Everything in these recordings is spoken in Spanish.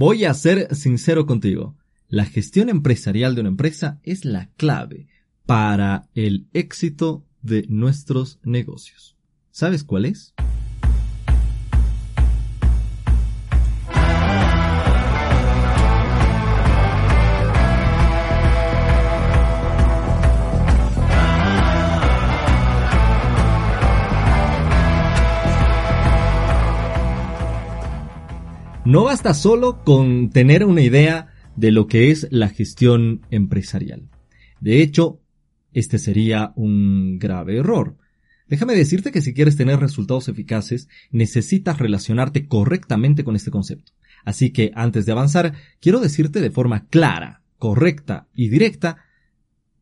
Voy a ser sincero contigo. La gestión empresarial de una empresa es la clave para el éxito de nuestros negocios. ¿Sabes cuál es? No basta solo con tener una idea de lo que es la gestión empresarial. De hecho, este sería un grave error. Déjame decirte que si quieres tener resultados eficaces, necesitas relacionarte correctamente con este concepto. Así que antes de avanzar, quiero decirte de forma clara, correcta y directa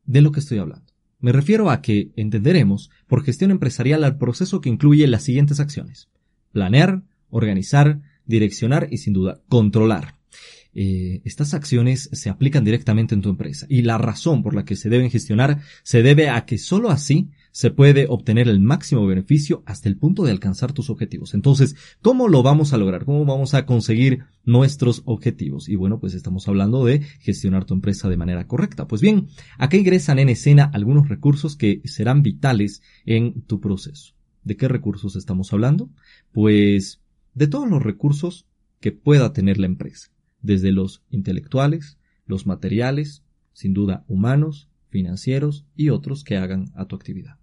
de lo que estoy hablando. Me refiero a que entenderemos por gestión empresarial al proceso que incluye las siguientes acciones. Planear, organizar, direccionar y sin duda controlar. Eh, estas acciones se aplican directamente en tu empresa y la razón por la que se deben gestionar se debe a que solo así se puede obtener el máximo beneficio hasta el punto de alcanzar tus objetivos. Entonces, ¿cómo lo vamos a lograr? ¿Cómo vamos a conseguir nuestros objetivos? Y bueno, pues estamos hablando de gestionar tu empresa de manera correcta. Pues bien, acá ingresan en escena algunos recursos que serán vitales en tu proceso. ¿De qué recursos estamos hablando? Pues de todos los recursos que pueda tener la empresa, desde los intelectuales, los materiales, sin duda humanos, financieros y otros que hagan a tu actividad.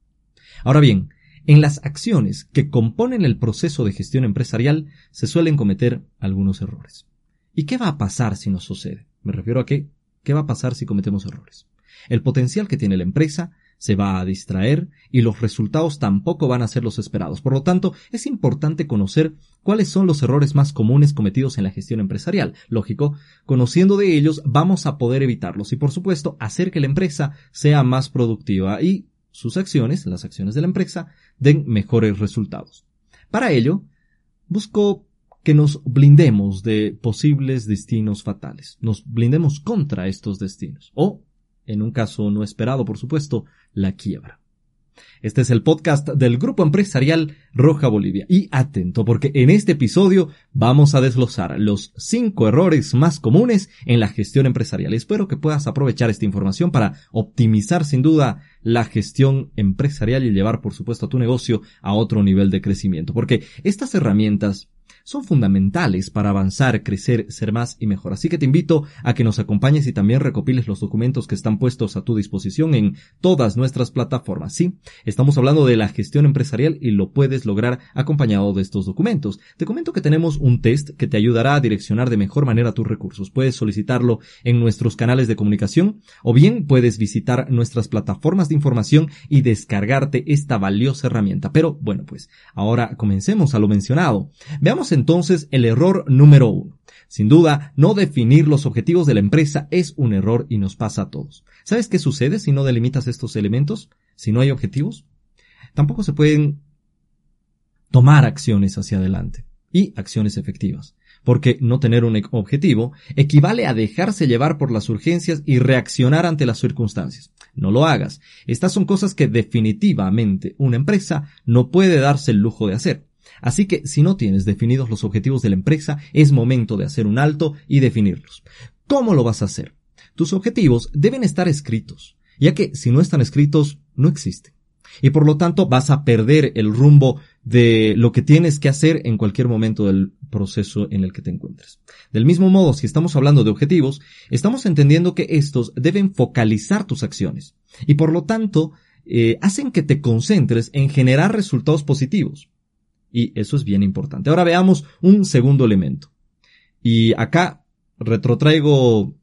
Ahora bien, en las acciones que componen el proceso de gestión empresarial se suelen cometer algunos errores. ¿Y qué va a pasar si nos sucede? Me refiero a qué, qué va a pasar si cometemos errores. El potencial que tiene la empresa se va a distraer y los resultados tampoco van a ser los esperados. Por lo tanto, es importante conocer cuáles son los errores más comunes cometidos en la gestión empresarial. Lógico, conociendo de ellos vamos a poder evitarlos y por supuesto hacer que la empresa sea más productiva y sus acciones, las acciones de la empresa, den mejores resultados. Para ello, busco que nos blindemos de posibles destinos fatales, nos blindemos contra estos destinos o en un caso no esperado, por supuesto, la quiebra. Este es el podcast del Grupo Empresarial Roja Bolivia. Y atento, porque en este episodio vamos a desglosar los cinco errores más comunes en la gestión empresarial. Espero que puedas aprovechar esta información para optimizar sin duda la gestión empresarial y llevar, por supuesto, a tu negocio a otro nivel de crecimiento. Porque estas herramientas son fundamentales para avanzar, crecer, ser más y mejor. Así que te invito a que nos acompañes y también recopiles los documentos que están puestos a tu disposición en todas nuestras plataformas. Sí, estamos hablando de la gestión empresarial y lo puedes lograr acompañado de estos documentos. Te comento que tenemos un test que te ayudará a direccionar de mejor manera tus recursos. Puedes solicitarlo en nuestros canales de comunicación o bien puedes visitar nuestras plataformas de información y descargarte esta valiosa herramienta. Pero bueno, pues ahora comencemos a lo mencionado. Veamos entonces el error número uno. Sin duda, no definir los objetivos de la empresa es un error y nos pasa a todos. ¿Sabes qué sucede si no delimitas estos elementos? Si no hay objetivos. Tampoco se pueden tomar acciones hacia adelante y acciones efectivas. Porque no tener un objetivo equivale a dejarse llevar por las urgencias y reaccionar ante las circunstancias. No lo hagas. Estas son cosas que definitivamente una empresa no puede darse el lujo de hacer. Así que si no tienes definidos los objetivos de la empresa, es momento de hacer un alto y definirlos. ¿Cómo lo vas a hacer? Tus objetivos deben estar escritos, ya que si no están escritos, no existen. Y por lo tanto vas a perder el rumbo de lo que tienes que hacer en cualquier momento del proceso en el que te encuentres. Del mismo modo, si estamos hablando de objetivos, estamos entendiendo que estos deben focalizar tus acciones y por lo tanto eh, hacen que te concentres en generar resultados positivos. Y eso es bien importante. Ahora veamos un segundo elemento. Y acá retrotraigo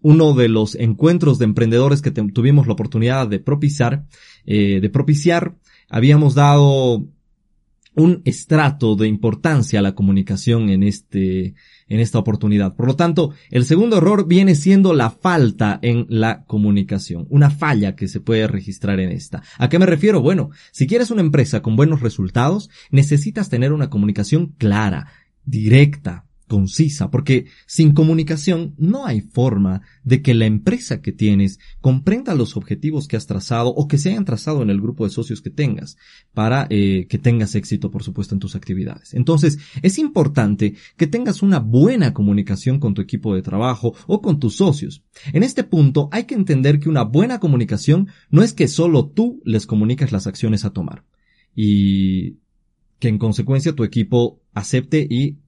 uno de los encuentros de emprendedores que tuvimos la oportunidad de propiciar. Eh, de propiciar, habíamos dado un estrato de importancia a la comunicación en este, en esta oportunidad. Por lo tanto, el segundo error viene siendo la falta en la comunicación, una falla que se puede registrar en esta. ¿A qué me refiero? Bueno, si quieres una empresa con buenos resultados, necesitas tener una comunicación clara, directa, concisa, porque sin comunicación no hay forma de que la empresa que tienes comprenda los objetivos que has trazado o que se hayan trazado en el grupo de socios que tengas para eh, que tengas éxito, por supuesto, en tus actividades. Entonces, es importante que tengas una buena comunicación con tu equipo de trabajo o con tus socios. En este punto hay que entender que una buena comunicación no es que solo tú les comuniques las acciones a tomar y que en consecuencia tu equipo acepte y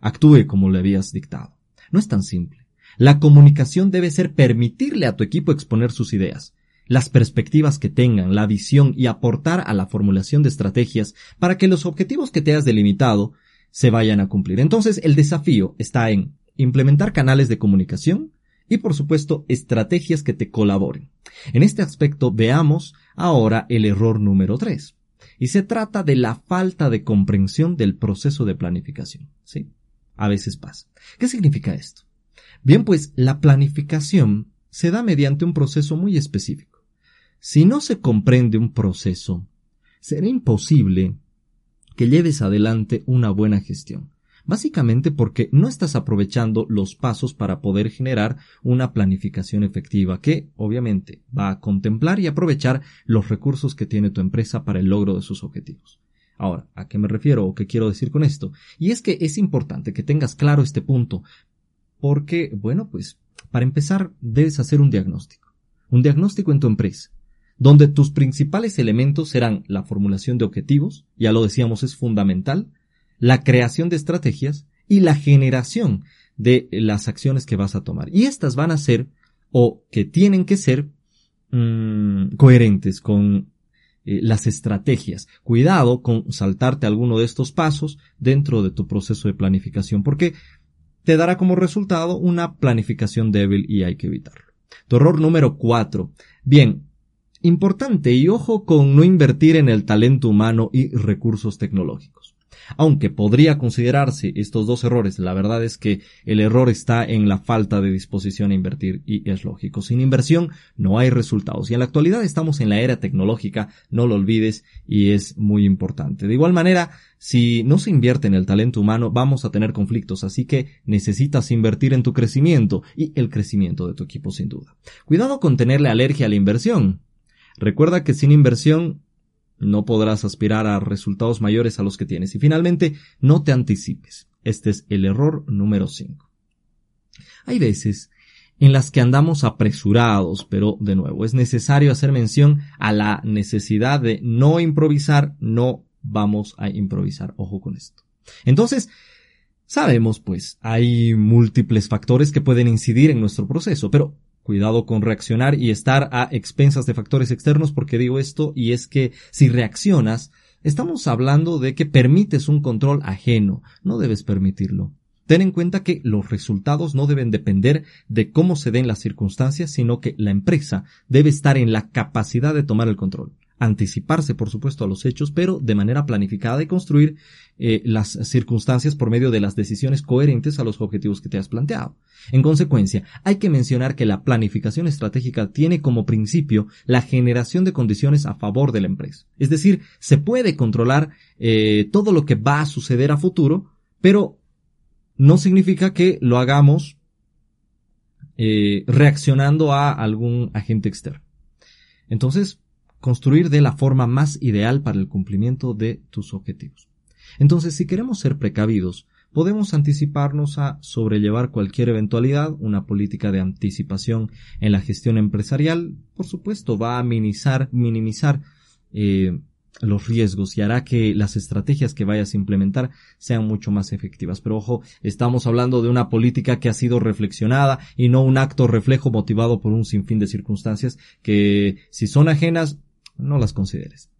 actúe como le habías dictado. No es tan simple. La comunicación debe ser permitirle a tu equipo exponer sus ideas, las perspectivas que tengan, la visión y aportar a la formulación de estrategias para que los objetivos que te has delimitado se vayan a cumplir. Entonces el desafío está en implementar canales de comunicación y por supuesto estrategias que te colaboren. En este aspecto veamos ahora el error número 3. Y se trata de la falta de comprensión del proceso de planificación. ¿sí? A veces pasa. ¿Qué significa esto? Bien, pues la planificación se da mediante un proceso muy específico. Si no se comprende un proceso, será imposible que lleves adelante una buena gestión. Básicamente porque no estás aprovechando los pasos para poder generar una planificación efectiva que, obviamente, va a contemplar y aprovechar los recursos que tiene tu empresa para el logro de sus objetivos. Ahora, ¿a qué me refiero o qué quiero decir con esto? Y es que es importante que tengas claro este punto, porque, bueno, pues, para empezar, debes hacer un diagnóstico. Un diagnóstico en tu empresa, donde tus principales elementos serán la formulación de objetivos, ya lo decíamos, es fundamental, la creación de estrategias y la generación de las acciones que vas a tomar. Y estas van a ser, o que tienen que ser, mmm, coherentes con eh, las estrategias. Cuidado con saltarte alguno de estos pasos dentro de tu proceso de planificación porque te dará como resultado una planificación débil y hay que evitarlo. Tu error número cuatro. Bien, importante y ojo con no invertir en el talento humano y recursos tecnológicos. Aunque podría considerarse estos dos errores, la verdad es que el error está en la falta de disposición a invertir y es lógico. Sin inversión no hay resultados. Y en la actualidad estamos en la era tecnológica, no lo olvides y es muy importante. De igual manera, si no se invierte en el talento humano, vamos a tener conflictos, así que necesitas invertir en tu crecimiento y el crecimiento de tu equipo sin duda. Cuidado con tenerle alergia a la inversión. Recuerda que sin inversión no podrás aspirar a resultados mayores a los que tienes. Y finalmente, no te anticipes. Este es el error número 5. Hay veces en las que andamos apresurados, pero de nuevo, es necesario hacer mención a la necesidad de no improvisar, no vamos a improvisar. Ojo con esto. Entonces, sabemos pues, hay múltiples factores que pueden incidir en nuestro proceso, pero Cuidado con reaccionar y estar a expensas de factores externos porque digo esto y es que si reaccionas, estamos hablando de que permites un control ajeno. No debes permitirlo. Ten en cuenta que los resultados no deben depender de cómo se den las circunstancias, sino que la empresa debe estar en la capacidad de tomar el control anticiparse, por supuesto, a los hechos, pero de manera planificada y construir eh, las circunstancias por medio de las decisiones coherentes a los objetivos que te has planteado. En consecuencia, hay que mencionar que la planificación estratégica tiene como principio la generación de condiciones a favor de la empresa. Es decir, se puede controlar eh, todo lo que va a suceder a futuro, pero no significa que lo hagamos eh, reaccionando a algún agente externo. Entonces, construir de la forma más ideal para el cumplimiento de tus objetivos. Entonces, si queremos ser precavidos, podemos anticiparnos a sobrellevar cualquier eventualidad, una política de anticipación en la gestión empresarial, por supuesto, va a minimizar, minimizar eh, los riesgos y hará que las estrategias que vayas a implementar sean mucho más efectivas. Pero ojo, estamos hablando de una política que ha sido reflexionada y no un acto reflejo motivado por un sinfín de circunstancias que si son ajenas no las consideres.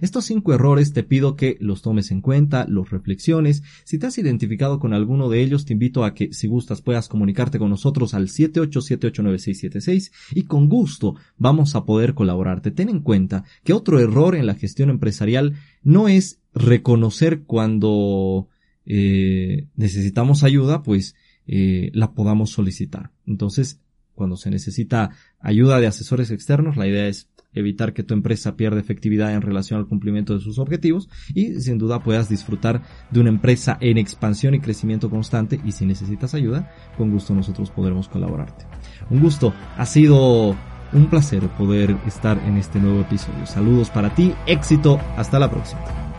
Estos cinco errores te pido que los tomes en cuenta, los reflexiones. Si te has identificado con alguno de ellos, te invito a que, si gustas, puedas comunicarte con nosotros al 78789676 y con gusto vamos a poder colaborarte. Ten en cuenta que otro error en la gestión empresarial no es reconocer cuando eh, necesitamos ayuda, pues eh, la podamos solicitar. Entonces, cuando se necesita ayuda de asesores externos, la idea es evitar que tu empresa pierda efectividad en relación al cumplimiento de sus objetivos y sin duda puedas disfrutar de una empresa en expansión y crecimiento constante y si necesitas ayuda, con gusto nosotros podremos colaborarte. Un gusto, ha sido un placer poder estar en este nuevo episodio. Saludos para ti, éxito, hasta la próxima.